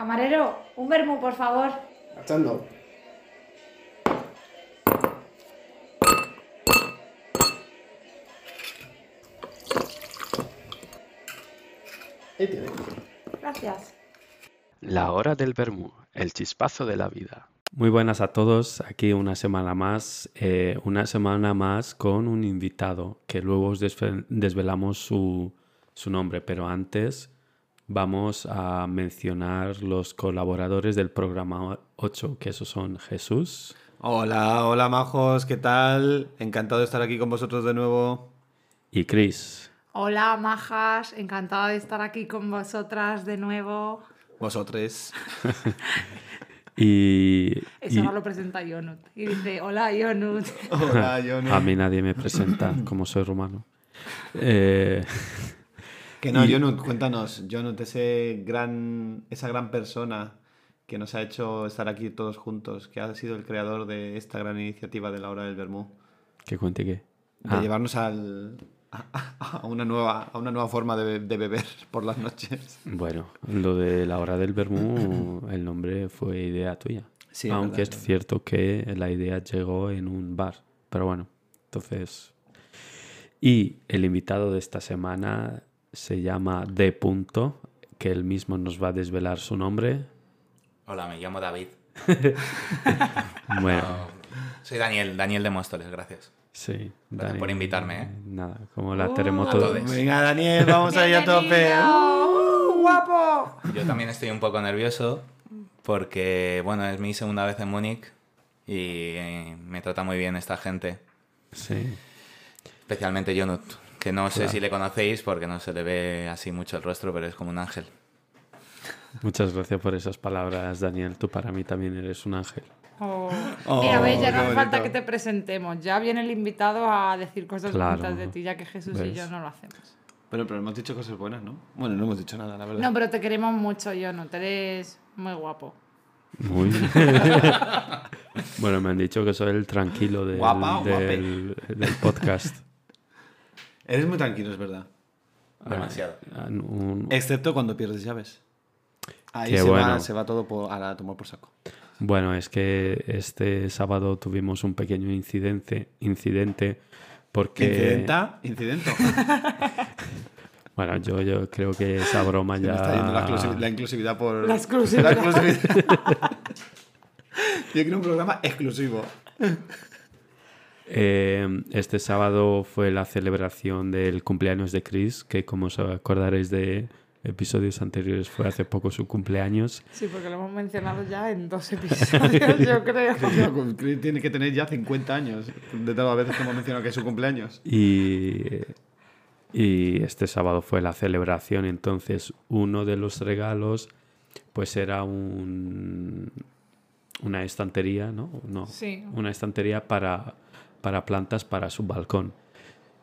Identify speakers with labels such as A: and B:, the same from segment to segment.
A: Camarero, un vermú, por favor.
B: Echando. Ahí tiene.
A: Gracias.
C: La hora del vermú, el chispazo de la vida. Muy buenas a todos, aquí una semana más, eh, una semana más con un invitado que luego os desve- desvelamos su, su nombre, pero antes vamos a mencionar los colaboradores del programa 8, que esos son Jesús,
B: Hola, hola majos, ¿qué tal? Encantado de estar aquí con vosotros de nuevo.
C: y Chris.
A: Hola, majas. Encantada de estar aquí con vosotras de nuevo.
B: Vosotros.
C: Y,
A: Eso
C: y
A: no lo presenta Yonut. Y dice, hola, Yonut.
B: Hola, no.
C: a mí nadie me presenta como soy rumano. Eh,
B: Que no,
C: Y-
B: Jonut, cuéntanos. Jonut, ese gran, esa gran persona que nos ha hecho estar aquí todos juntos, que ha sido el creador de esta gran iniciativa de la hora del Bermú,
C: ¿Qué cuente qué?
B: de
C: Ah.
B: llevarnos al, a, a una nueva, a una nueva forma de, be- de beber por las noches.
C: Bueno, lo de la hora del vermú, el nombre fue idea tuya.
B: Sí, es
C: Aunque
B: verdad,
C: es cierto que la idea llegó en un bar. Pero bueno, entonces... Y el invitado de esta semana se llama D. Punto, que él mismo nos va a desvelar su nombre.
D: Hola, me llamo David.
C: Bueno,
D: Soy Daniel, Daniel de Móstoles, gracias.
C: sí.
D: Gracias por invitarme, ¿eh?
C: Nada, como la
A: Uh,
C: terremoto...
D: todos.
B: Venga, Daniel, vamos ahí a tope.
A: ¡Bienvenido! ¡Uh, guapo!
D: Yo también estoy un poco nervioso porque, bueno, es mi segunda vez en Múnich y eh, me trata muy bien esta gente,
C: Sí.
D: especialmente Jonut, que no sé
C: Claro.
D: si le conocéis porque no se le ve así mucho el rostro, pero es como un ángel.
C: Muchas gracias por esas palabras, Daniel. Tú para mí también eres un ángel.
A: Oh.
B: Oh,
A: Mira, ves, ya no hace falta que te presentemos. Ya viene el invitado a decir cosas
C: Claro.
A: bonitas de ti, ya que Jesús y
C: ¿Ves?
A: yo no lo hacemos.
B: Pero, pero hemos dicho cosas buenas, ¿no? Bueno, no hemos dicho nada, la verdad.
A: No, pero te queremos mucho, Yonut. Eres muy guapo.
C: Muy. bueno, me han dicho que soy el tranquilo del,
B: Guapa,
C: del, del podcast.
B: Eres muy tranquilo, es verdad.
D: Demasiado.
C: Ah, un-
B: Excepto cuando pierdes llaves. Ahí se, va, se va todo por- a la tomar por saco.
C: Bueno, es que este sábado tuvimos un pequeño incidente, incidente porque...
B: ¿Incidenta? ¿Incidento?
C: Bueno, yo, yo creo que esa broma
B: Se
C: ya...
B: me está yendo la, exclusi- la inclusividad por...
A: La exclusividad.
B: La exclusividad. Yo quiero un programa exclusivo.
C: Eh, este sábado fue la celebración del cumpleaños de Chris, que como os acordaréis de episodios anteriores fue hace poco su cumpleaños.
A: Sí, porque lo hemos mencionado ya en dos episodios, yo creo.
B: Chris Tiene que tener ya 50 años. De todas las veces que hemos mencionado que es su cumpleaños.
C: Y, y este sábado fue la celebración, entonces uno de los regalos pues era un, una estantería, ¿no? no
A: Sí.
C: Una estantería para, para plantas para su balcón.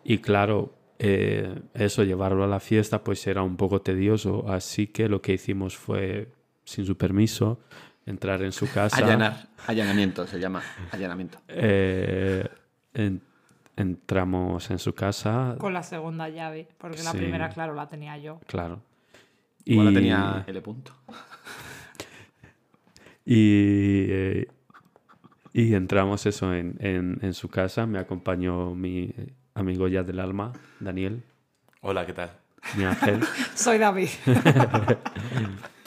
C: Y claro, eh, eso, llevarlo a la fiesta pues era un poco tedioso, así que lo que hicimos fue, sin su permiso, entrar en su casa.
B: Allanar. Allanamiento se llama. Allanamiento.
C: Eh, en- entramos en su casa,
A: Con la segunda llave, porque la primera, claro, la tenía yo.
C: claro.
B: Igual la tenía L punto.
C: y, eh, y entramos eso en, en- en su casa. Me acompañó mi amigo ya del alma, Daniel,
D: Hola, ¿qué tal?
C: mi ángel.
A: Soy David.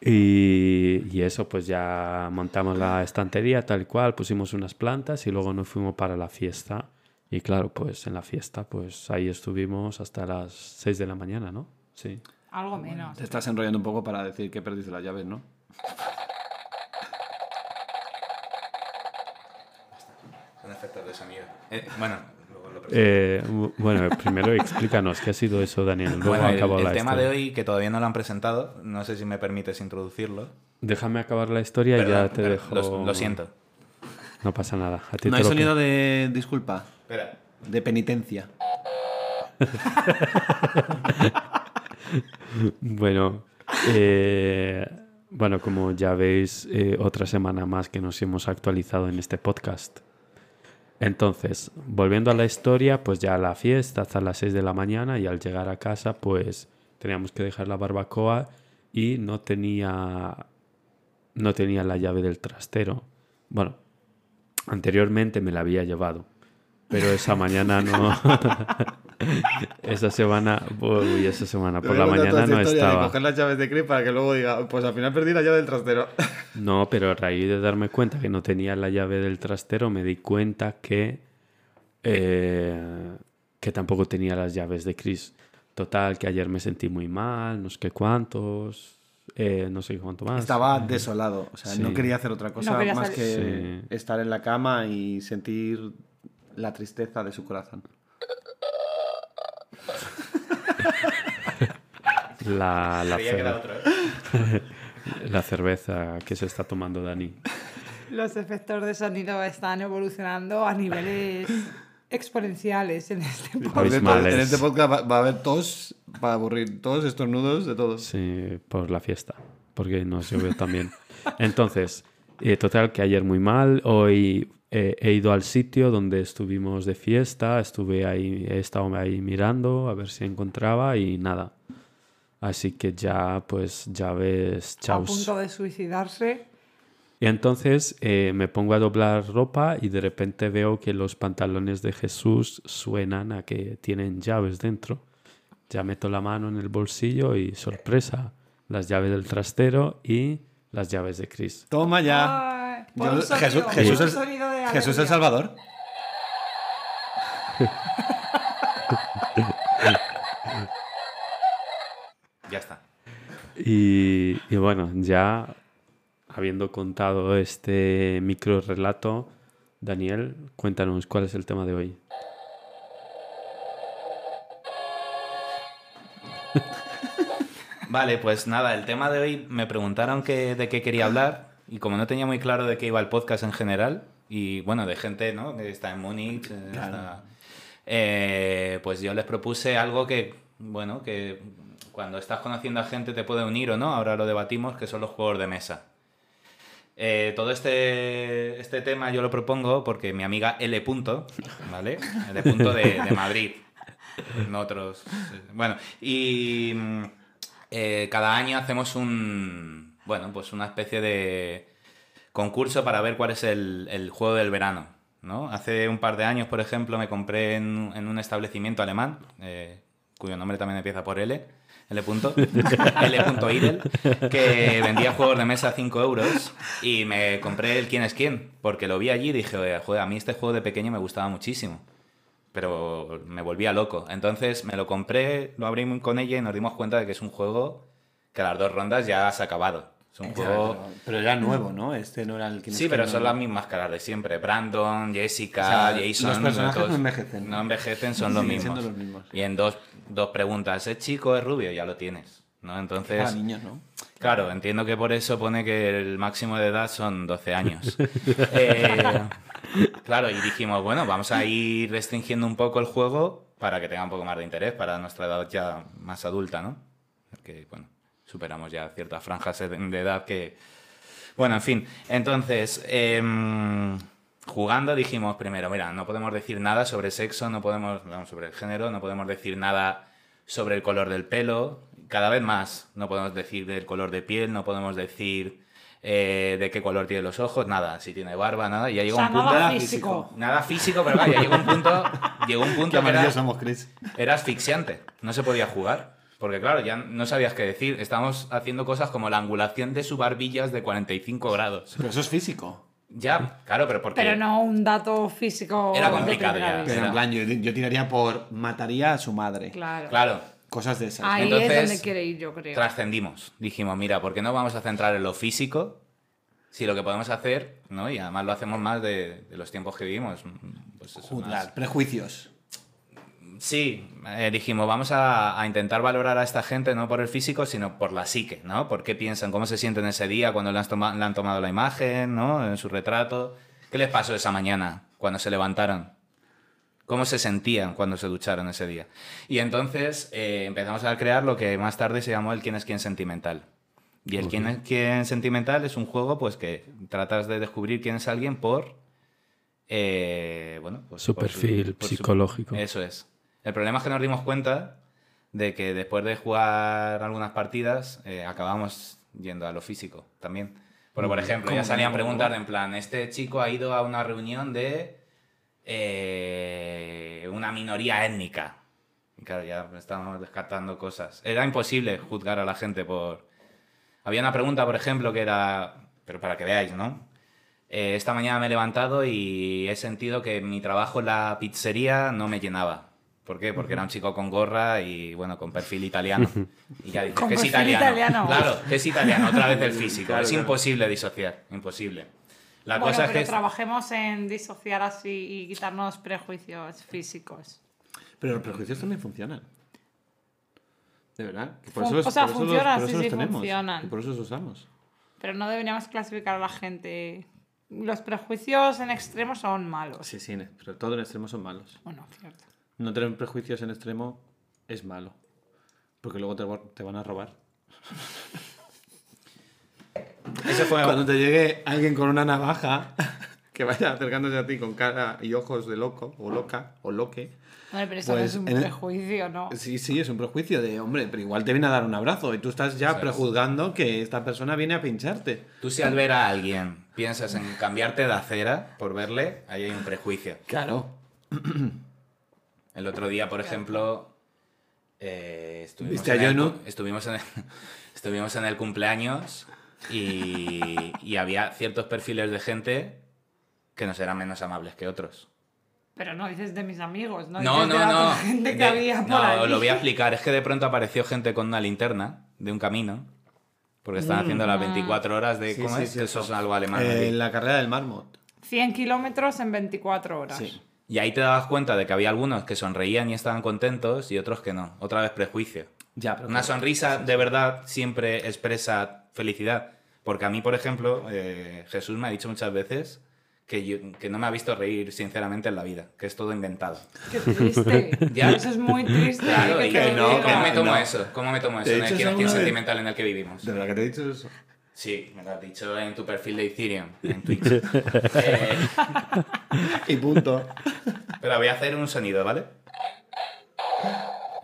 C: Y, y eso, pues ya montamos la estantería tal cual, pusimos unas plantas y luego nos fuimos para la fiesta. Y claro, pues en la fiesta, pues ahí estuvimos hasta las 6 de la mañana, ¿no? Sí.
A: Algo menos.
B: Te estás enrollando un poco para decir que perdiste las llaves, ¿no?
D: De sonido. Eh, bueno, luego lo.
C: Eh, bu- bueno, primero explícanos qué ha sido eso, Daniel. Luego
D: Bueno, el,
C: acabo
D: el
C: la
D: tema de hoy, que todavía no lo han presentado, no sé si me permites introducirlo.
C: Déjame acabar la historia y ya te dejo.
D: Lo, lo siento.
C: No pasa nada. A ti
B: No
C: te
B: hay
C: lo-
B: sonido de disculpa.
D: Espera.
B: De penitencia.
C: Bueno, eh, bueno, como ya veis, eh, otra semana más que nos hemos actualizado en este podcast. Entonces, volviendo a la historia, pues ya la fiesta hasta las 6 de la mañana y al llegar a casa, pues teníamos que dejar la barbacoa y no tenía, no tenía la llave del trastero. Bueno, anteriormente me la había llevado, pero esa mañana no. esa semana, uy, esa semana por la mañana no estaba.
B: coger las llaves de Chris para que luego diga, pues al final perdí la llave del trastero.
C: No, pero a raíz de darme cuenta que no tenía la llave del trastero, me di cuenta que, eh, que tampoco tenía las llaves de Chris. Total, que ayer me sentí muy mal, no sé qué cuántos, eh, no sé cuánto más.
B: Estaba desolado, o sea, no quería hacer otra cosa más
A: salir.
B: que estar en la cama y sentir la tristeza de su corazón.
C: La,
D: otro, ¿eh?
C: la cerveza que se está tomando Dani.
A: Los efectos de sonido están evolucionando a niveles exponenciales en este podcast.
C: Abismales.
B: en este podcast va, va a haber tos para aburrir, todos estornudos de todos.
C: Sí, por la fiesta, porque nos llovió también. Entonces, eh, total, que ayer muy mal. Hoy eh, he ido al sitio donde estuvimos de fiesta, estuve ahí, he estado ahí mirando a ver si encontraba y nada. Así que ya, pues, ya ves,
A: A
C: chaus.
A: punto de suicidarse.
C: Y entonces eh, me pongo a doblar ropa y de repente veo que los pantalones de Jesús suenan a que tienen llaves dentro. Ya meto la mano en el bolsillo y sorpresa, las llaves del trastero y las llaves de Chris.
B: Toma ya. Yo-
A: sonido,
B: Jesús, Jesús el,
A: sonido de
B: Jesús el
A: alegría.
B: Salvador.
D: Ya está.
C: Y, y bueno, ya habiendo contado este micro relato, Daniel, cuéntanos cuál es el tema de hoy.
D: Vale, pues nada, el tema de hoy me preguntaron que, de qué quería hablar y como no tenía muy claro de qué iba el podcast en general y bueno, de gente ¿no? que está en Múnich, eh, está- eh, pues yo les propuse algo que, bueno, que cuando estás conociendo a gente te puede unir o no, ahora lo debatimos, que son los juegos de mesa. Eh, todo este, este tema yo lo propongo porque mi amiga L. Punto, ¿vale? L. Punto de, de Madrid. No otros. Bueno, y mm, eh, cada año hacemos un. Bueno, pues una especie de concurso para ver cuál es el, el juego del verano. ¿no? Hace un par de años, por ejemplo, me compré en, en un establecimiento alemán, eh, cuyo nombre también empieza por L. L. Punto, L. punto Idel, que vendía juegos de mesa a 5 euros y me compré el quién es quién, porque lo vi allí y dije, "Oye, joder, a mí este juego de pequeño me gustaba muchísimo pero me volvía loco. Entonces me lo compré, lo abrí con ella y nos dimos cuenta de que es un juego que a las dos rondas ya has acabado. Es un juego...
B: Pero, era nuevo, ¿no? Este no era el que
D: Sí, pero son las mismas caras de siempre. Brandon, Jessica,
B: O sea,
D: Jason...
B: los personajes
D: todos-
B: no envejecen.
D: No envejecen, son los mismos.
B: siendo los mismos.
D: Y en dos, dos preguntas, ¿es chico o es rubio? Ya lo tienes. ¿no? Entonces...
B: Para niños, ¿no?
D: Claro, entiendo que por eso pone que el máximo de edad son 12 años. Eh, claro, y dijimos, bueno, vamos a ir restringiendo un poco el juego para que tenga un poco más de interés para nuestra edad ya más adulta, ¿no? Porque, bueno, superamos ya ciertas franjas de edad que... Bueno, en fin, entonces, em, jugando dijimos primero, mira, no podemos decir nada sobre sexo, no podemos, vamos, sobre el género, no podemos decir nada sobre el color del pelo, cada vez más, no podemos decir del color de piel, no podemos decir eh, de qué color tiene los ojos, nada, si tiene barba, nada, y ya llegó
A: O sea,
D: un punto...
A: nada físico.
D: Nada físico, pero vaya, llegó un punto, llegó un
B: Qué
D: punto que era,
B: somos, Chris.
D: era asfixiante, no se podía jugar. Porque claro, ya no sabías qué decir. Estamos haciendo cosas como la angulación de su barbillas de 45 grados.
B: Pero eso es físico.
D: Ya, claro, pero porque...
A: Pero no un dato físico.
D: Era complicado ya.
B: Pero en plan, yo, yo tiraría por mataría a su madre.
A: Claro.
D: Claro,
B: Cosas de esas.
A: Ahí
D: Entonces,
A: es donde quiere ir, yo creo.
D: trascendimos. Dijimos, mira, ¿por qué no vamos a centrar en lo físico? Si lo que podemos hacer, ¿no? Y además lo hacemos más de, de los tiempos que vivimos. Pues eso,
B: Juzgar,
D: más-
B: prejuicios.
D: Sí, eh, dijimos, vamos a, a intentar valorar a esta gente no por el físico, sino por la psique, ¿no? Por qué piensan, cómo se sienten ese día cuando le han, toma- le han tomado la imagen, ¿no? En su retrato. ¿Qué les pasó esa mañana cuando se levantaron? ¿Cómo se sentían cuando se ducharon ese día? Y entonces eh, empezamos a crear lo que más tarde se llamó el quién es quién sentimental. Y el quién es quién sentimental es un juego pues que tratas de descubrir quién es alguien por... eh, bueno, pues,
C: Su
D: por
C: perfil
D: por su-
C: psicológico.
D: eso es. El problema es que nos dimos cuenta de que después de jugar algunas partidas eh, acabamos yendo a lo físico también. Porque, por ejemplo, ya salían preguntas de en plan, este chico ha ido a una reunión de eh, una minoría étnica. Y claro, ya estábamos descartando cosas. Era imposible juzgar a la gente por... Había una pregunta, por ejemplo, que era, pero para que veáis, ¿no? Eh, esta mañana me he levantado y he sentido que mi trabajo en la pizzería no me llenaba. ¿Por qué? Porque era un chico con gorra y, bueno, con perfil italiano. Y ya dices,
A: Con
D: que es italiano.
A: italiano.
D: Claro, que es italiano, otra vez el físico.
B: Claro,
D: es
B: claro.
D: imposible disociar, imposible. La
A: bueno,
D: cosa es
A: pero
D: que...
A: trabajemos en disociar así y quitarnos prejuicios físicos.
B: Pero los prejuicios también funcionan. De verdad. que
A: Fun- o sea,
B: por eso
A: funcionan,
B: por
A: sí,
B: eso
A: sí,
B: los tenemos,
A: funcionan.
B: y por eso los usamos.
A: Pero no deberíamos clasificar a la gente. Los prejuicios en extremo son malos.
B: Sí, sí, pero todo en extremo son malos.
A: Bueno, cierto.
B: No tener prejuicios en extremo es malo. Porque luego te, te van a robar.
D: Ese fue...
B: Cuando te llegue alguien con una navaja que vaya acercándose a ti con cara y ojos de loco, o loca, o loque.
A: Bueno, pero eso
B: Pues,
A: no es un
B: el-
A: prejuicio, ¿no?
B: Sí, sí, es un prejuicio de hombre, pero igual te viene a dar un abrazo y tú estás ya
D: Eso
B: prejuzgando que esta persona viene a pincharte.
D: Tú si al ver a alguien piensas en cambiarte de acera por verle, ahí hay un prejuicio.
B: Claro.
D: El otro día, por ejemplo, eh, estuvimos,
B: ¿Viste a
D: en el, estuvimos, en el, estuvimos en el cumpleaños y, y había ciertos perfiles de gente que nos eran menos amables que otros.
A: Pero no dices de mis amigos, ¿no?
D: No,
A: Dices
D: no,
A: de la
D: no.
A: gente que
D: De-
A: había por
D: no,
A: allí.
D: lo voy a explicar. Es que de pronto apareció gente con una linterna de un camino. Porque están haciendo las 24 horas de...
B: Mm. Sí,
D: ¿Cómo
B: sí,
D: es?
B: sí,
D: eso
B: eso.
D: es algo alemán.
B: Eh, la carrera del Marmot.
A: 100 kilómetros en 24 horas.
B: Sí.
D: Y ahí te dabas cuenta de que había algunos que sonreían y estaban contentos y otros que no. Otra vez prejuicio.
B: Ya, pero
D: Una sonrisa de verdad siempre expresa felicidad. Porque a mí, por ejemplo, eh, Jesús me ha dicho muchas veces que, yo- que no me ha visto reír sinceramente en la vida, que es todo inventado.
A: Qué triste.
D: Ya.
A: Eso es muy triste.
D: Claro,
A: que
D: y
A: te
D: que
A: lo
D: no. ¿cómo me tomo
B: No.
D: eso? ¿Cómo me tomo eso
B: ¿Te he
D: en el
B: vez?
D: sentimental en el que vivimos?
B: De verdad que te he dicho eso.
D: Sí, me lo has dicho en tu perfil de Ethereum, en Twitch. Eh,
B: Y punto.
D: Pero voy a hacer un sonido, ¿vale?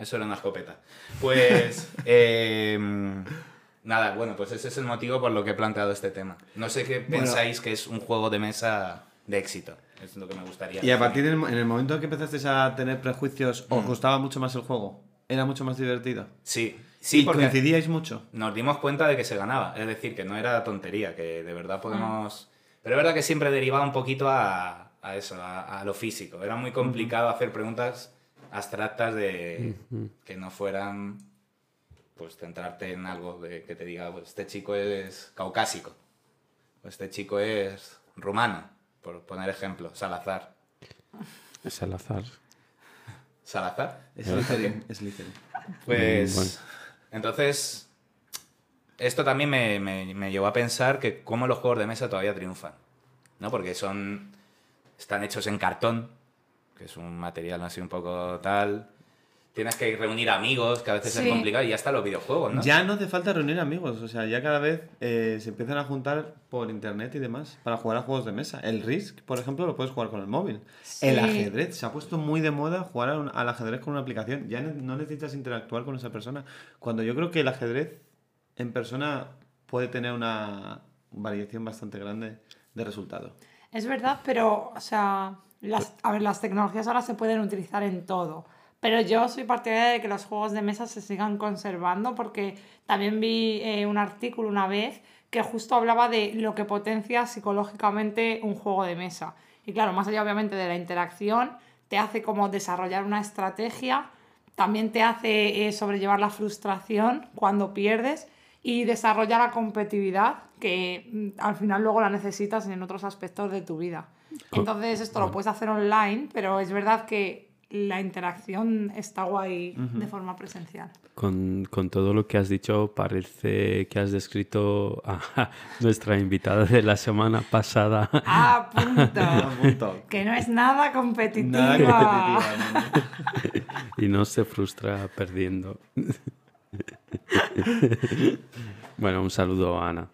D: Eso era una escopeta. Pues. eh, nada, bueno, pues ese es el motivo por lo que he planteado este tema. No sé qué
B: Bueno.
D: pensáis que es un juego de mesa de éxito. Es lo que me gustaría.
B: Y a partir del en el momento en que empezaste a tener prejuicios,
D: Mm.
B: ¿os gustaba mucho más el juego? ¿Era mucho más divertido?
D: Sí, sí,
B: ¿Y
D: porque
B: coincidíais mucho?
D: nos dimos cuenta de que se ganaba. Es decir, que no era tontería, que de verdad podemos. Pero es verdad que siempre derivaba un poquito a, a eso, a, a lo físico. Era muy complicado hacer preguntas abstractas de que no fueran pues centrarte en algo de que te diga pues este chico es caucásico o este chico es rumano por poner ejemplo Salazar
C: Es al azar.
D: Salazar
B: Es Slytherin. es.
D: Pues
C: bueno.
D: Entonces esto también me, llevó a pensar que cómo los juegos de mesa todavía triunfan, ¿no? Porque son están hechos en cartón, que es un material así un poco tal. Tienes que reunir amigos, que a veces
A: Sí.
D: es complicado, y ya están los videojuegos, ¿no?
B: Ya no hace falta reunir amigos, o sea, ya cada vez eh, se empiezan a juntar por internet y demás para jugar a juegos de mesa. El Risk, por ejemplo, lo puedes jugar con el móvil. El
A: Sí.
B: ajedrez, se ha puesto muy de moda jugar a un- al ajedrez con una aplicación. Ya no necesitas interactuar con esa persona. Cuando yo creo que el ajedrez en persona puede tener una variación bastante grande de resultado.
A: Es verdad, pero, o sea, las, a ver, las tecnologías ahora se pueden utilizar en todo. Pero yo soy partidaria de que los juegos de mesa se sigan conservando porque también vi eh, un artículo una vez que justo hablaba de lo que potencia psicológicamente un juego de mesa. Y claro, más allá obviamente de la interacción, te hace como desarrollar una estrategia, también te hace eh, sobrellevar la frustración cuando pierdes y desarrolla la competitividad que mm, al final luego la necesitas en otros aspectos de tu vida. Entonces esto lo puedes hacer online, pero es verdad que la interacción está guay de forma presencial.
C: Con, con todo lo que has dicho, parece que has descrito a nuestra invitada de la semana pasada.
A: ¡Ah, punto!
B: Punto.
A: que no es nada competitiva.
B: Nada competitiva. ¿no?
C: y no se frustra perdiendo. bueno, un saludo a Ana,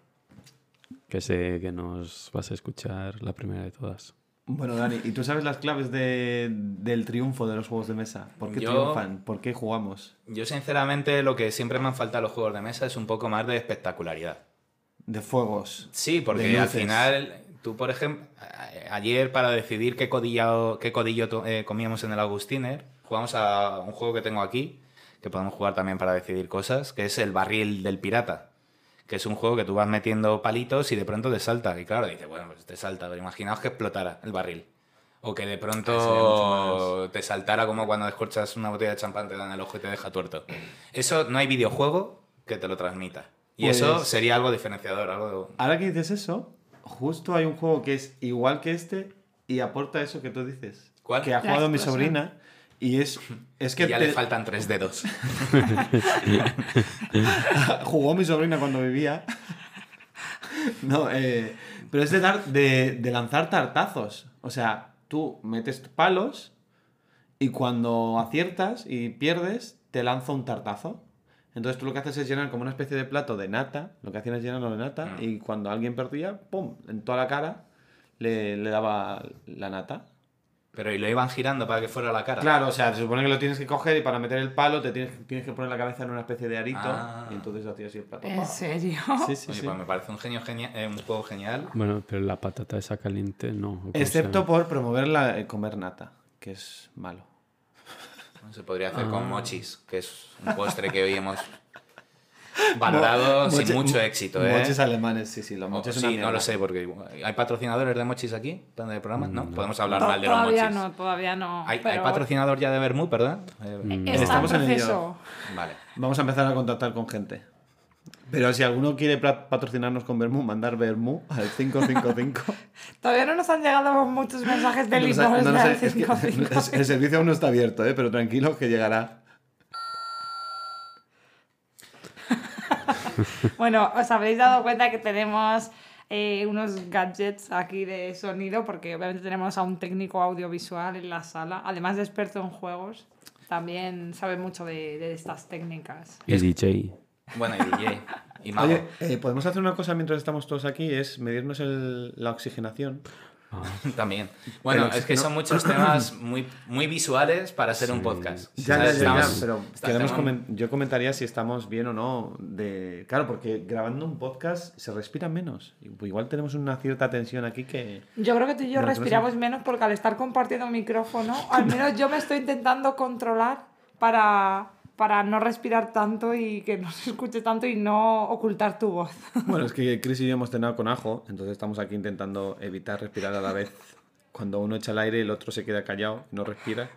C: que sé que nos vas a escuchar la primera de todas.
B: Bueno, Dani, ¿y tú sabes las claves de- del triunfo de los juegos de mesa? ¿Por qué
D: Yo-
B: triunfan? ¿Por qué jugamos?
D: Yo, sinceramente, lo que siempre me han faltado los juegos de mesa es un poco más de espectacularidad.
B: De fuegos.
D: Sí, porque al final, tú, por ejemplo, ayer para decidir qué codillo, qué codillo eh, comíamos en el Agustiner, jugamos a un juego que tengo aquí, que podemos jugar también para decidir cosas, que es el barril del pirata. Que es un juego que tú vas metiendo palitos y de pronto te salta. Y claro, dices, bueno, pues te salta. Pero imaginaos que explotara el barril. O que de pronto te saltara como cuando descorchas una botella de champán, te dan el ojo y te deja tuerto. Eso no hay videojuego que te lo transmita. Y eso
B: Pues-
D: sería algo diferenciador, algo
B: Ahora que dices eso, justo hay un juego que es igual que este y aporta eso que tú dices.
D: ¿Cuál?
B: Que ha jugado mi sobrina y es, es que
D: ya
B: te-
D: le faltan tres dedos.
B: jugó mi sobrina cuando vivía. No, eh, pero es de, dar, de, de lanzar tartazos. O sea, tú metes palos y cuando aciertas y pierdes, te lanza un tartazo. Entonces tú lo que haces es llenar como una especie de plato de nata. Lo que hacían es llenarlo de nata y cuando alguien perdía, ¡pum! En toda la cara le, le daba la nata.
D: Pero y lo iban girando para que fuera la cara.
B: Claro, o sea, se supone que lo tienes que coger y para meter el palo te tienes, tienes que poner la cabeza en una especie de arito
D: Ah.
B: y entonces hacías así el plato.
A: ¿En serio?
B: Sí, sí,
D: Oye,
B: sí.
D: pues me parece un genio genial, eh, un juego genial.
C: Bueno, pero la patata esa caliente no. ¿o cómo se
B: Excepto por promover la, el comer nata, que es malo.
D: Se podría hacer
B: Ah.
D: con mochis, que es un postre que hoy hemos valorado sin
B: Moche-
D: mucho éxito, ¿eh?
B: Moches alemanes, sí, sí, los
D: O-
B: moches
D: sí, no lo sé, porque ¿hay patrocinadores de mochis aquí en el programa? No, podemos hablar
A: To-
D: mal de los
A: todavía
D: mochis.
A: no, todavía no.
D: ¿Hay, hay
A: pero
D: patrocinador ya de Bermú, perdón? Eh,
A: en
B: Estamos en
A: proceso.
D: Vale.
B: Vamos a empezar a contactar con gente. Pero si alguno quiere patrocinarnos con Bermú, mandar Bermú al 555.
A: Todavía no nos han llegado muchos mensajes de
B: No no sé, es que
A: 555.
B: el servicio aún no está abierto, ¿eh? pero tranquilos que llegará.
A: Bueno, os habréis dado cuenta que tenemos eh, unos gadgets aquí de sonido, porque obviamente tenemos a un técnico audiovisual en la sala, además de experto en juegos, también sabe mucho de, de estas técnicas.
C: Y DJ.
D: Bueno, y DJ. Y mago.
B: Oye, eh, podemos hacer una cosa mientras estamos todos aquí, es medirnos el- la oxigenación.
D: También. Bueno,
B: Pero
D: es que
B: no-
D: son muchos temas muy, muy visuales para ser un podcast.
B: Ya, ya, pero yo comentaría si estamos bien o no. De... Claro, porque grabando un podcast se respira menos. Igual tenemos una cierta tensión aquí que...
A: Yo creo que tú y yo
B: No, no
A: respiramos menos porque al estar compartiendo micrófono, al menos yo me estoy intentando controlar para, para no respirar tanto y que no se escuche tanto y no ocultar tu voz.
B: Bueno, es que Chris y yo hemos cenado con ajo, entonces estamos aquí intentando evitar respirar a la vez. Cuando uno echa el aire el otro se queda callado y no respira.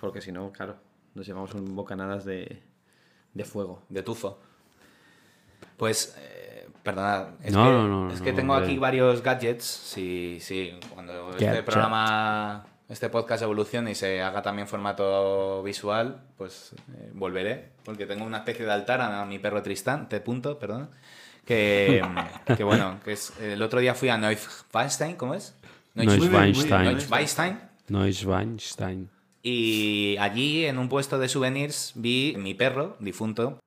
B: Porque si no, claro, nos llevamos un bocanadas de, de fuego.
D: de tufo. Pues, eh, perdonad, es,
C: No,
D: que,
C: no, no,
D: es
C: no,
D: que tengo
C: hombre.
D: aquí varios gadgets. Si, si cuando este programa, este podcast evolucione y se haga también formato visual, pues eh, volveré, porque tengo una especie de altar a mi perro Tristán, T. Punto, perdón. Que, que bueno, que es, el otro día fui a Neuschwanstein, ¿cómo es?
C: Neuschwanstein.
D: Neuschwanstein.
C: Neuschwanstein.
D: Y allí, en un puesto de souvenirs, vi mi perro, difunto,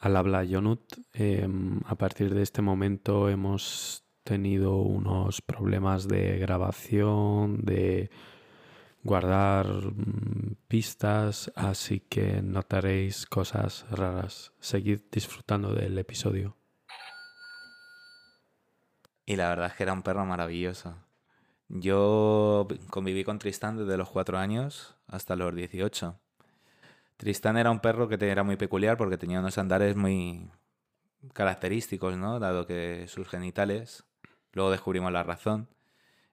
C: Al habla Jonut, eh, a partir de este momento hemos tenido unos problemas de grabación, de guardar mm, pistas, así que notaréis cosas raras. Seguid disfrutando del episodio.
D: Y la verdad es que era un perro maravilloso. Yo conviví con Tristán desde los cuatro años hasta los 18. Tristán era un perro que era muy peculiar porque tenía unos andares muy característicos, ¿no? Dado que sus genitales, luego descubrimos la razón,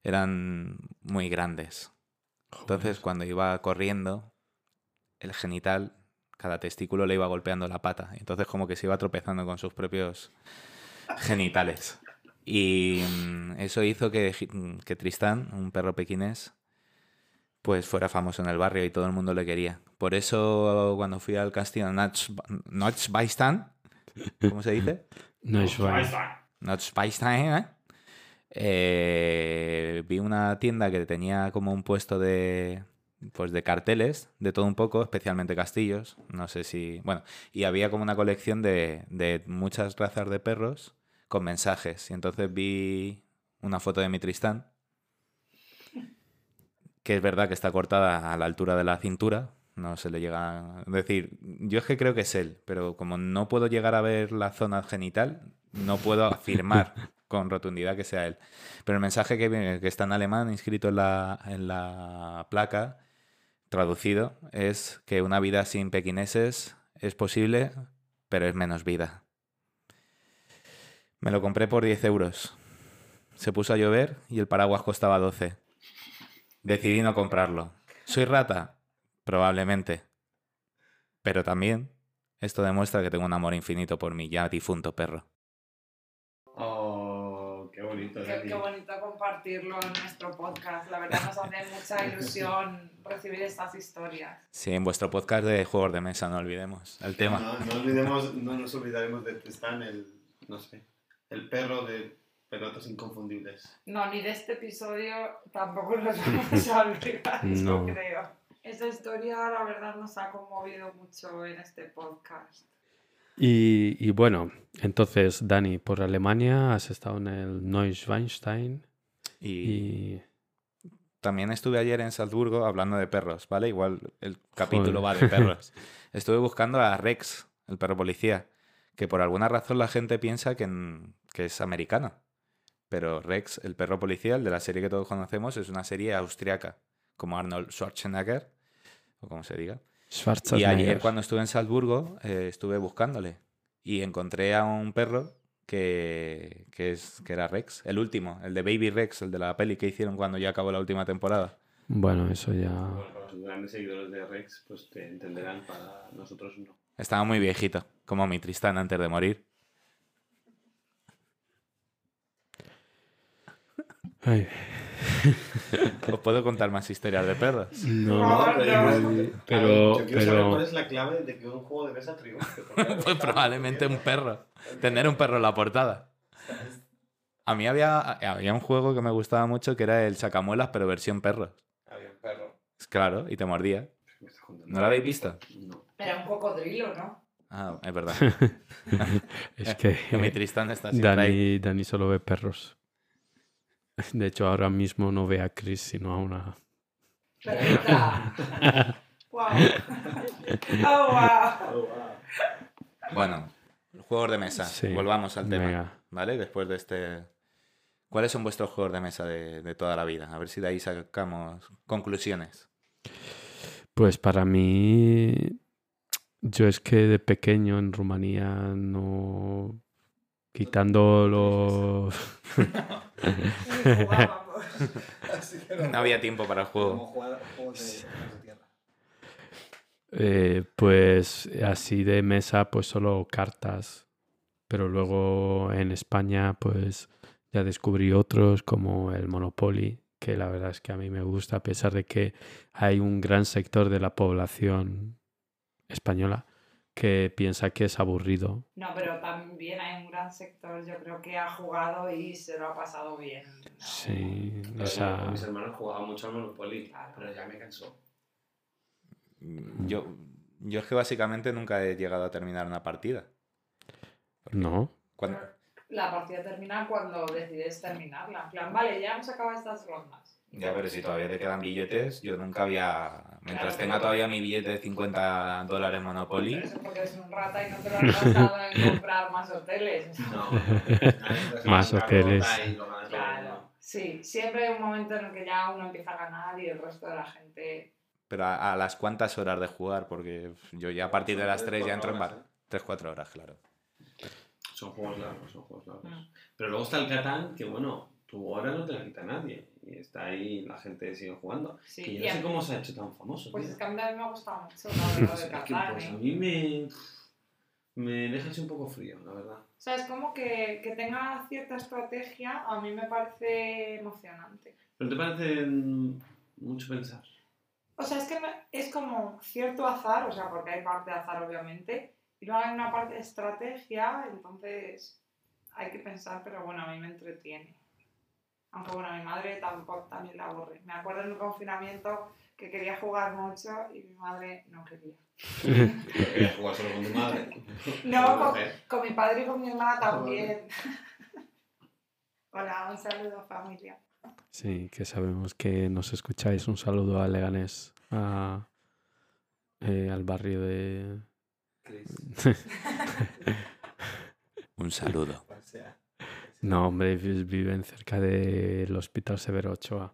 D: eran muy grandes. Entonces, cuando iba corriendo, el genital, cada testículo le iba golpeando la pata. Entonces, como que se iba tropezando con sus propios genitales. Y mm, eso hizo que, que Tristán, un perro pequinés, pues fuera famoso en el barrio y todo el mundo le quería. Por eso cuando fui al castillo Notchbeistein, ¿cómo se dice?
C: Neuschwanstein.
D: Notchbeistein, ¿eh? Eh, vi una tienda que tenía como un puesto de pues de carteles de todo un poco, especialmente castillos, no sé si, bueno, y había como una colección de, de muchas razas de perros con mensajes. Y entonces vi una foto de mi Tristán, que es verdad que está cortada a la altura de la cintura, no se le llega a decir, yo es que creo que es él, pero como no puedo llegar a ver la zona genital, no puedo afirmar con rotundidad que sea él. Pero el mensaje que, viene, que está en alemán, inscrito en la, placa, traducido, es que una vida sin pequineses es posible, pero es menos vida. Me lo compré por 10 euros. Se puso a llover y el paraguas costaba 12. Decidí no comprarlo. ¿Soy rata? Probablemente. Pero también esto demuestra que tengo un amor infinito por mi ya difunto perro.
B: Qué bonito.
A: Qué, qué bonito compartirlo en nuestro podcast. La verdad nos hace mucha ilusión recibir estas historias.
D: Sí, en vuestro podcast de juegos de mesa, no olvidemos el tema.
B: No, no olvidemos, no nos olvidaremos de Tristán, el, no sé, el perro de pelotas inconfundibles.
A: No, ni de este episodio tampoco nos vamos a olvidar,
C: No.
A: yo creo. Esta historia, la verdad, nos ha conmovido mucho en este podcast.
C: Y, y bueno, entonces, Dani, por Alemania has estado en el Neuschwanstein
D: Y
C: y...
D: también estuve ayer en Salzburgo hablando de perros, ¿vale? Igual el capítulo va de perros. Estuve buscando a Rex, el perro policía, que por alguna razón la gente piensa que, en- que es americano. Pero Rex, el perro policía, el de la serie que todos conocemos, es una serie austriaca, como Arnold Schwarzenegger, o como se diga. Y ayer cuando estuve en Salzburgo eh, estuve buscándole y encontré a un perro que, que, es, que era Rex, el último, el de Baby Rex, el de la peli que hicieron cuando ya acabó la última temporada.
C: Bueno, eso ya...
B: Bueno, para los grandes seguidores de Rex, pues te entenderán, para nosotros no.
D: Estaba muy viejito, como mi Tristán antes de morir.
C: Ay,
D: Os puedo contar más historias de perros.
C: no,
A: No, no.
C: igual- pero,
B: Yo quiero saber cuál es la clave de que un juego de mesa triunfe.
D: Pues probablemente un perro. Tener un perro en la portada. A mí había, había un juego que me gustaba mucho que era el sacamuelas, pero versión perro.
B: Había un perro.
D: Claro, y te mordía. ¿No lo habéis visto?
B: No.
A: Era un cocodrilo, ¿no?
D: Ah, es verdad.
C: es que
D: Que mi Tristán está siempre ahí.
C: Dani, Dani solo ve perros. De hecho, ahora mismo no ve a Chris, sino a una...
A: Wow. Oh, wow.
B: Oh, wow.
D: Bueno, juegos de mesa.
C: Sí,
D: Volvamos al tema. ¿Vale? Después de este. ¿Cuáles son vuestros juegos de mesa de, de toda la vida? A ver si de ahí sacamos conclusiones.
C: Pues para mí, yo es que de pequeño en Rumanía no... Quitando los...
D: No había tiempo para el juego.
C: Eh, pues así de mesa, pues solo cartas. Pero luego en España, pues ya descubrí otros como el Monopoly, que la verdad es que a mí me gusta, a pesar de que hay un gran sector de la población española que piensa que es aburrido.
A: No, pero también hay un gran sector, yo creo que ha jugado y se lo ha pasado bien. ¿no?
C: Sí, o sea,
B: mis hermanos jugaban mucho al Monopoly,
A: Claro.
B: pero ya me cansó.
D: Yo, yo es que básicamente nunca he llegado a terminar una partida.
C: no.
D: Cuando-
A: La partida termina cuando decides terminarla. En plan, vale, ya hemos acabado estas rondas.
D: Ya, pero si todavía te quedan billetes, yo nunca había. Mientras
A: Claro.
D: tenga todavía mi billete de 50 dólares Monopoly,
A: Pero eso es porque eres un rata y no te lo has gastado en comprar más hoteles.
B: No.
C: Más hoteles.
A: Claro. Sí, siempre hay un momento en el que ya uno empieza a ganar y el resto de la gente.
D: pero a, a las cuántas horas de jugar, porque yo ya a partir de las
B: Son
D: 3 ya entro en bar.
B: horas,
D: 3-4 horas, claro.
B: Son juegos largos, son juegos largos.
A: Mm.
B: Pero luego está el Catán, que bueno, tu hora no te la quita nadie. Y está ahí, la gente sigue jugando.
A: Sí,
B: que yo no
A: a
B: sé cómo se ha hecho tan famoso.
A: Pues
B: tío.
A: es que a mí me ha gustado mucho la de
B: que,
A: Catán.
B: pues, a
A: ¿eh?
B: mí me, me deja así un poco frío, la verdad.
A: O sea, es como que, que tenga cierta estrategia, a mí me parece emocionante.
B: ¿Pero te parece mucho pensar?
A: O sea, es que es como cierto azar, o sea, porque hay parte de azar, obviamente, y luego hay una parte de estrategia, entonces hay que pensar, pero bueno, a mí me entretiene. Aunque bueno, a mi madre tampoco también la aburre. Me acuerdo en un confinamiento que quería jugar mucho y mi madre no quería.
B: ¿Quieres jugar solo con tu madre?
A: No, con, mi padre y con mi hermana también. Hola, un saludo familia.
C: Sí, que sabemos que nos escucháis. Un saludo a Leganés, a, eh, al barrio de...
D: Un saludo.
C: No, hombre, vi- viven cerca del Hospital Severo Ochoa.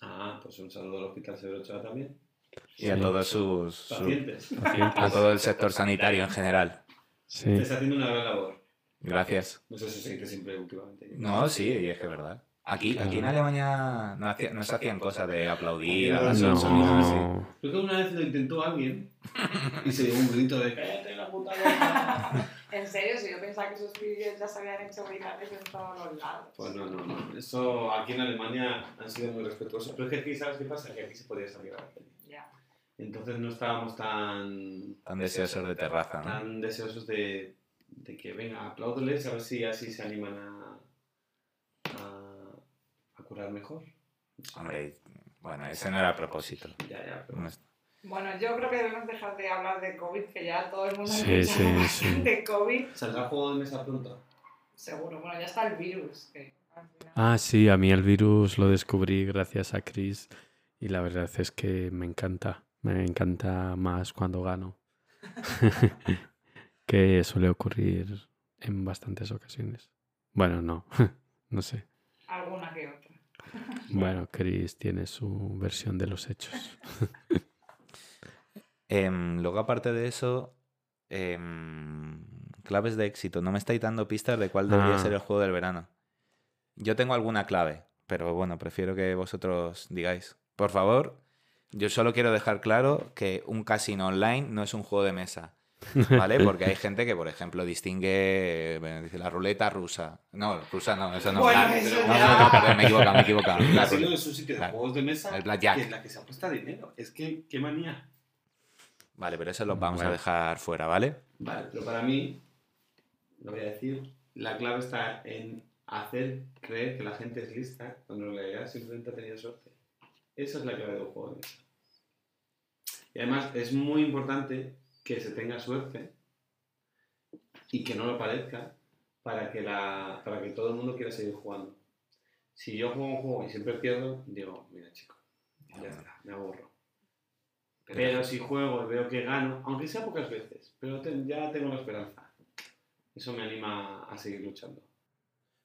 B: Ah, pues un saludo al Hospital Severo Ochoa también.
D: Y a
C: Sí.
D: todos sus... su-
B: Pacientes.
D: a todo el sector sanitario en general.
C: Sí,
B: Estáis haciendo una gran labor.
D: Gracias.
B: No sé si se dice siempre últimamente.
D: No, sí, y es que es verdad. Aquí, aquí en Alemania no, hacía- no se hacían cosas de aplaudir.
B: No,
D: abrazar,
B: no,
C: no.
B: Creo que una vez lo intentó alguien y se dio un grito de ¡Cállate la puta boca!
A: En serio, si yo pensaba que esos vídeos ya se habían hecho virales en todos los lados.
B: Pues no, no, no. Eso aquí en Alemania han sido muy respetuosos. Pero es que aquí, ¿sabes qué pasa? Que aquí se podía salir a la calle.
A: Ya.
B: Entonces no estábamos tan,
D: Tan deseosos de terraza, ¿no?
B: tan deseosos de, de que venga, apláudoles a ver si así se animan a, a, a curar mejor.
D: Hombre, bueno, ese no era a propósito.
B: Ya, ya, pero...
A: Bueno, yo creo que debemos dejar de hablar de COVID, que ya todo el mundo
C: Sí, sí, sí.
A: de COVID.
B: ¿Saldrá juego de mesa pronto?
A: Seguro, bueno, ya está el virus. Que
C: Ah, sí, a mí el virus lo descubrí gracias a Chris y la verdad es que me encanta. Me encanta más cuando gano. que suele ocurrir en bastantes ocasiones. Bueno, no, no sé.
A: Alguna que otra.
C: Bueno, Chris tiene su versión de los hechos.
D: Em, luego, aparte de eso, em, claves de éxito. No me estáis dando pistas de cuál debería
C: Ah.
D: ser el juego del verano. Yo tengo alguna clave, pero bueno, prefiero que vosotros digáis. Por favor, yo solo quiero dejar claro que un casino online no es un juego de mesa. ¿Vale? Porque hay gente que, por ejemplo, distingue eh, dice, la ruleta rusa. No, rusa no, eso no.
A: Bueno,
D: la-
A: eso
D: no, no, no, me he equivocado, me he equivocado.
B: El casino
D: ruleta.
B: es un sitio de juegos de mesa
D: El blackjack.
B: que es la que se apuesta dinero. Es que, qué manía.
D: Vale, pero eso lo vamos a dejar fuera, ¿vale?
B: Vale, pero para mí, lo voy a decir, la clave está en hacer creer que la gente es lista cuando en realidad simplemente ha tenido suerte. Esa es la clave de un juego de mesa. Y además es muy importante que se tenga suerte y que no lo parezca para que, la, para que todo el mundo quiera seguir jugando. Si yo juego un juego y siempre pierdo, digo, mira chico, ya está, me aburro. Pero si juego y veo que gano, aunque sea pocas veces, pero te- ya tengo la esperanza. Eso me anima a seguir luchando.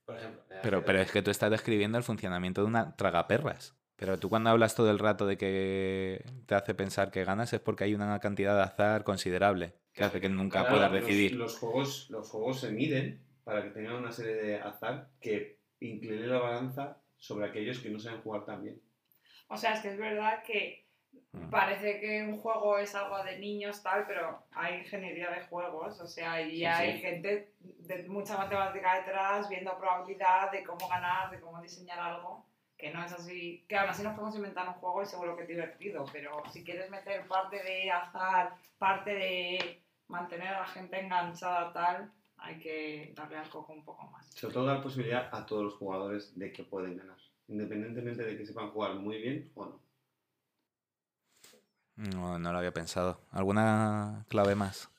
B: Por ejemplo,
D: Pero, pero es que tú estás describiendo el funcionamiento de una tragaperras. Pero tú cuando hablas todo el rato de que te hace pensar que ganas es porque hay una cantidad de azar considerable que hace que nunca
B: Claro,
D: puedas
B: los-
D: decidir.
B: Los, juegos, los juegos se miden para que tengan una serie de azar que incline la balanza sobre aquellos que no saben jugar tan bien.
A: O sea, es que es verdad que
D: Mm.
A: parece que un juego es algo de niños, tal, pero hay ingeniería de juegos, o sea, y
B: Sí,
A: hay
B: sí.
A: gente de mucha matemática detrás, viendo probabilidad de cómo ganar, de cómo diseñar algo, que no es así, que aún así nos podemos inventar un juego y seguro que es divertido, pero si quieres meter parte de azar, parte de mantener a la gente enganchada, tal, hay que darle al coco un poco más.
B: Sobre todo dar posibilidad a todos los jugadores de que pueden ganar, independientemente de que sepan jugar muy bien o no.
D: No, no lo había pensado. ¿Alguna clave más?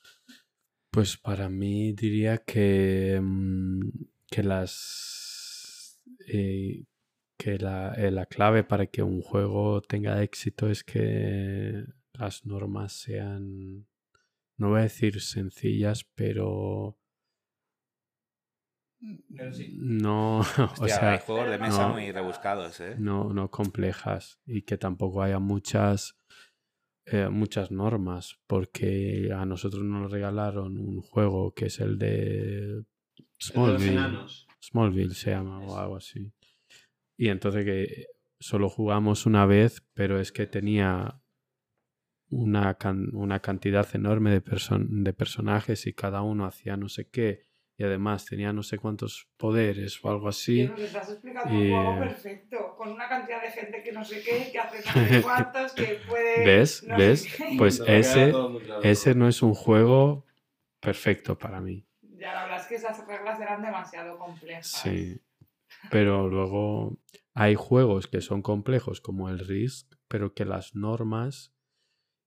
C: Pues para mí diría que, mm, que las eh, que la, eh, la clave para que un juego tenga éxito es que las normas sean, no voy a decir sencillas, pero
B: Pero sí.
C: no, o sea,
D: hay juegos de mesa
C: no.
D: muy rebuscados, ¿eh?
C: no, no complejas y que tampoco haya muchas eh, muchas normas porque a nosotros nos regalaron un juego que es el de
B: El de los
C: Smallville. Smallville se llama o algo así. Y entonces que solo jugamos una vez pero es que tenía una, can- una cantidad enorme de, person- de personajes y cada uno hacía no sé qué y además tenía no sé cuántos poderes o algo así.
A: Que nos estás explicando
C: Y,
A: un juego perfecto, con una cantidad de gente que no sé qué, que hace no sé cuántos, que puede...
C: ¿Ves?
A: no sé
C: ¿Ves?
A: qué.
C: Pues ese,
B: claro.
C: ese no es un juego perfecto para mí.
A: Ya, la verdad es que esas reglas eran demasiado complejas.
C: Sí. Pero luego hay juegos que son complejos como el Risk, pero que las normas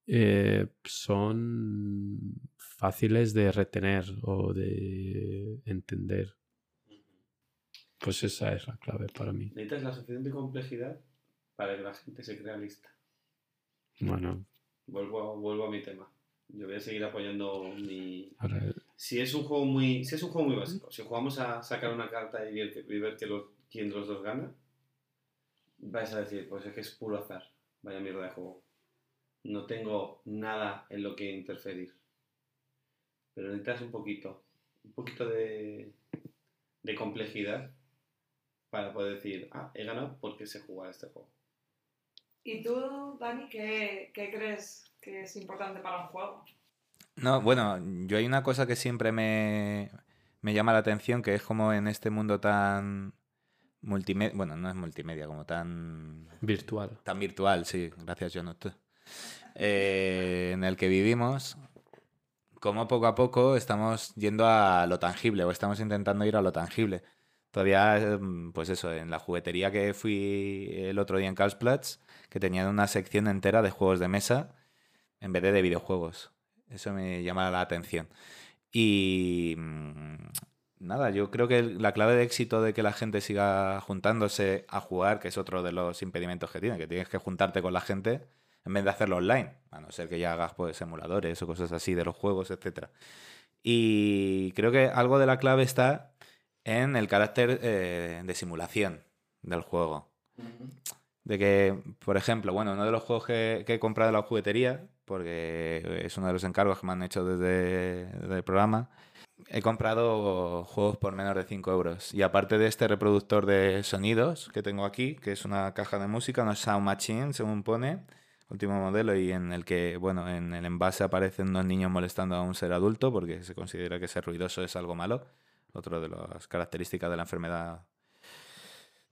C: eh, son fáciles de retener o de entender. Pues esa es la clave para mí.
B: Necesitas la suficiente complejidad para que la gente se crea lista.
C: Bueno,
B: Vuelvo a, vuelvo a mi tema. Yo voy a seguir apoyando mi...
C: ahora
B: Si es un juego muy, si es un juego muy básico, si jugamos a sacar una carta y ver, y ver que los- quién de los dos gana, vais a decir, pues es que es puro azar. Vaya mierda de juego. No tengo nada en lo que interferir. Pero necesitas un poquito, un poquito de, de complejidad para poder decir, ah, he ganado porque sé jugar este juego.
A: ¿Y tú, Dani, qué, qué crees que es importante para un juego?
D: No, bueno, yo hay una cosa que siempre me, me llama la atención, que es como en este mundo tan multimedia, bueno, no es multimedia, como tan,
C: virtual.
D: tan virtual, sí, gracias Jonathan, eh, en el que vivimos, como poco a poco estamos yendo a lo tangible o estamos intentando ir a lo tangible. Todavía, eh, pues eso, en la juguetería que fui el otro día en Karlsplatz, que tenían una sección entera de juegos de mesa en vez de de videojuegos. Eso me llama la atención. Y mm, nada, yo creo que la clave de éxito de que la gente siga juntándose a jugar, que es otro de los impedimentos que tiene, que tienes que juntarte con la gente en vez de hacerlo online, a no ser que ya hagas pues emuladores o cosas así de los juegos, etcétera. Y creo que algo de la clave está en el carácter eh, de simulación del juego. De que, por ejemplo, bueno, uno de los juegos que, que he comprado en la juguetería, porque es uno de los encargos que me han hecho desde, desde el programa, he comprado juegos por menos de 5 euros. Y aparte de este reproductor de sonidos que tengo aquí, que es una caja de música, una Sound Machine, según pone, último modelo, y en el que, bueno, en el envase aparecen dos niños molestando a un ser adulto, porque se considera que ser ruidoso es algo malo. Otro de las características de la enfermedad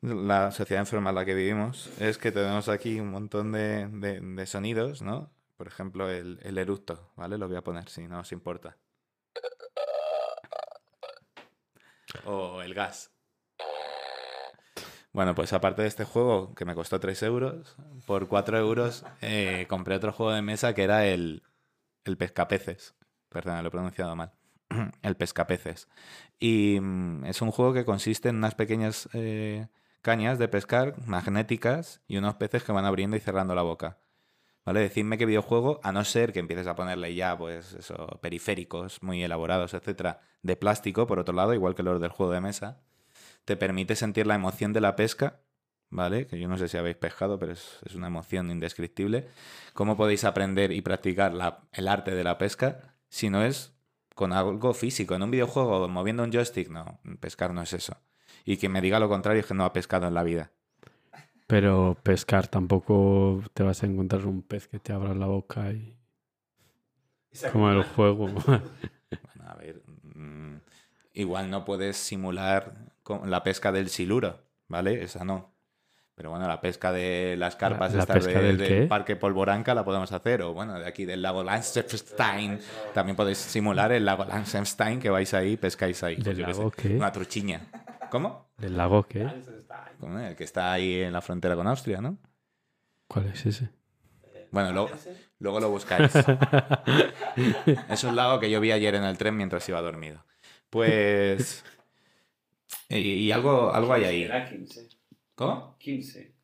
D: la sociedad enferma en la que vivimos es que tenemos aquí un montón de, de- de sonidos, ¿no? Por ejemplo, el, el eructo, ¿vale? Lo voy a poner si no os importa. O el gas. Bueno, pues aparte de este juego que me costó 3 euros, por 4 euros eh, compré otro juego de mesa que era el, el pescapeces. Perdona, lo he pronunciado mal. El pescapeces. Y mm, es un juego que consiste en unas pequeñas eh, cañas de pescar magnéticas y unos peces que van abriendo y cerrando la boca. ¿Vale? Decidme qué videojuego, a no ser que empieces a ponerle ya, pues, eso, periféricos muy elaborados, etcétera, de plástico, por otro lado, igual que los del juego de mesa, te permite sentir la emoción de la pesca, ¿vale? Que yo no sé si habéis pescado, pero es, es una emoción indescriptible. ¿Cómo podéis aprender y practicar la- el arte de la pesca si no es con algo físico? En un videojuego, moviendo un joystick, no, pescar no es eso. Y que me diga lo contrario es que no ha pescado en la vida.
C: Pero pescar tampoco te vas a encontrar un pez que te abra la boca y. Como el juego.
D: Bueno, a ver, mm, igual no puedes simular con la pesca del siluro, ¿vale? Esa no. Pero bueno, la pesca de las carpas
C: ¿La pesca
D: de-
C: del?
D: Parque Polvoranca la podemos hacer. O bueno, de aquí del lago Lansenstein también podéis simular el lago Lansenstein que vais ahí y pescáis ahí.
C: ¿Del
D: pues
C: lago qué?
D: Una truchiña. ¿Cómo?
C: ¿Del lago qué?
D: El que está ahí en la frontera con Austria, ¿no?
C: ¿Cuál es ese?
D: Bueno, lo- luego lo buscáis. es un lago que yo vi ayer en el tren mientras iba dormido. Pues... Y, y algo, algo hay ahí.
B: Era 15.
D: ¿Cómo?
B: 15.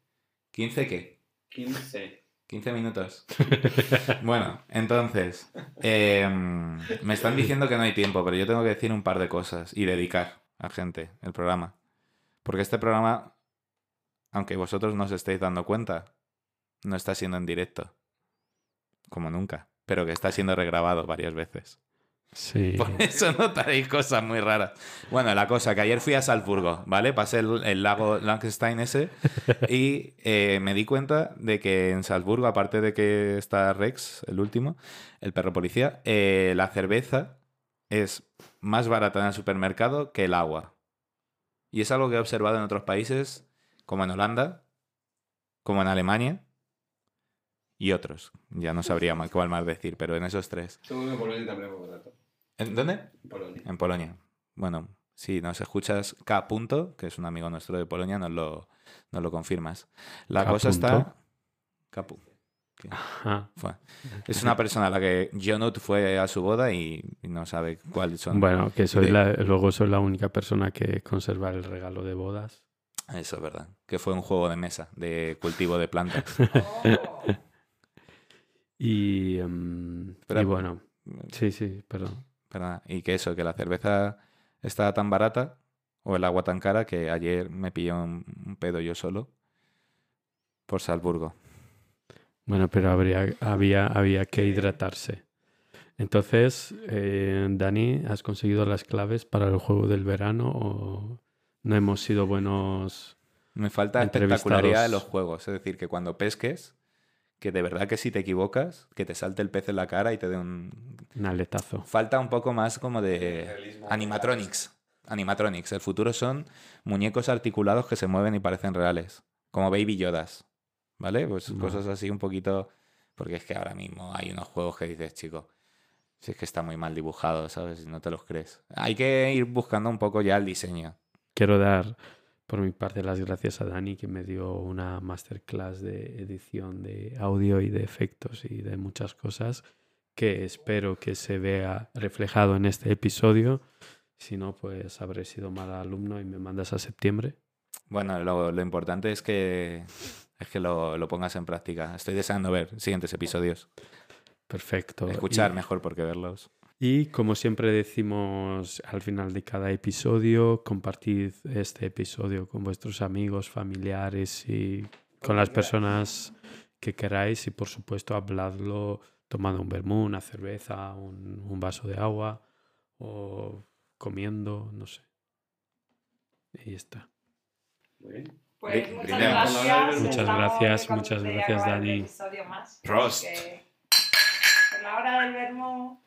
D: ¿15 qué?
B: 15.
D: 15 minutos. Bueno, entonces, em, me están diciendo que no hay tiempo, pero yo tengo que decir un par de cosas y dedicar a gente el programa. Porque este programa, aunque vosotros no os estéis dando cuenta, no está siendo en directo. Como nunca. Pero que está siendo regrabado varias veces.
C: Sí.
D: Por eso notaréis cosas muy raras. Bueno, la cosa, que ayer fui a Salzburgo, ¿vale? Pasé el, el lago Langenstein ese y eh, me di cuenta de que en Salzburgo, aparte de que está Rex, el último, el perro policía, eh, la cerveza es más barata en el supermercado que el agua. Y es algo que he observado en otros países, como en Holanda, como en Alemania y otros. Ya no sabría mal cuál más decir, pero en esos tres.
B: Seguro que Polonia también es muy barato.
D: ¿En dónde?
B: En Polonia.
D: En Polonia. Bueno, si nos escuchas K. Punto, que es un amigo nuestro de Polonia, nos lo, nos lo confirmas. La
C: K.
D: cosa está.
C: punto.
D: K. que
C: Ajá.
D: fue. Es una persona a la que Jonut fue a su boda y, no sabe cuáles son.
C: Bueno, que soy
D: de-
C: la, luego soy la única persona que conserva el regalo de bodas.
D: Eso es verdad. Que fue un juego de mesa, de cultivo de plantas.
C: Y, em,
D: Pero-
C: y bueno, sí, sí, perdón.
D: Perdona. Y que eso, que la cerveza está tan barata o el agua tan cara que ayer me pilló un, un pedo yo solo por Salzburgo.
C: Bueno, pero habría, había, había que hidratarse. Entonces, eh, Dani, ¿has conseguido las claves para el juego del verano o no hemos sido buenos?
D: Me falta espectacularidad de los juegos. Es decir, que cuando pesques, que de verdad que si te equivocas, que te salte el pez en la cara y te dé un...
C: Un aletazo.
D: Falta un poco más como de animatronics. Animatronics. El futuro son muñecos articulados que se mueven y parecen reales. Como Baby Yodas. ¿Vale? Pues cosas así un poquito... Porque es que ahora mismo hay unos juegos que dices, chico, si es que está muy mal dibujado, ¿sabes? No te los crees. Hay que ir buscando un poco ya el diseño.
C: Quiero dar por mi parte las gracias a Dani que me dio una masterclass de edición de audio y de efectos y de muchas cosas que espero que se vea reflejado en este episodio. Si no, pues habré sido mal alumno y me mandas a septiembre.
D: Bueno, lo, lo importante es que, es que lo, lo pongas en práctica. Estoy deseando ver siguientes episodios.
C: Perfecto.
D: Escuchar
C: Y-
D: mejor porque verlos.
C: Y como siempre decimos al final de cada episodio, compartid este episodio con vuestros amigos, familiares y con las personas que queráis y por supuesto habladlo tomando un vermú, una cerveza, un, un vaso de agua o comiendo, no sé. Y ya está.
A: Pues
D: Bri-
A: muchas
D: brindemos.
A: gracias.
C: Muchas gracias,
A: muy
C: muchas gracias, Dani.
A: episodio más,
D: Prost.
A: porque Por la hora del vermo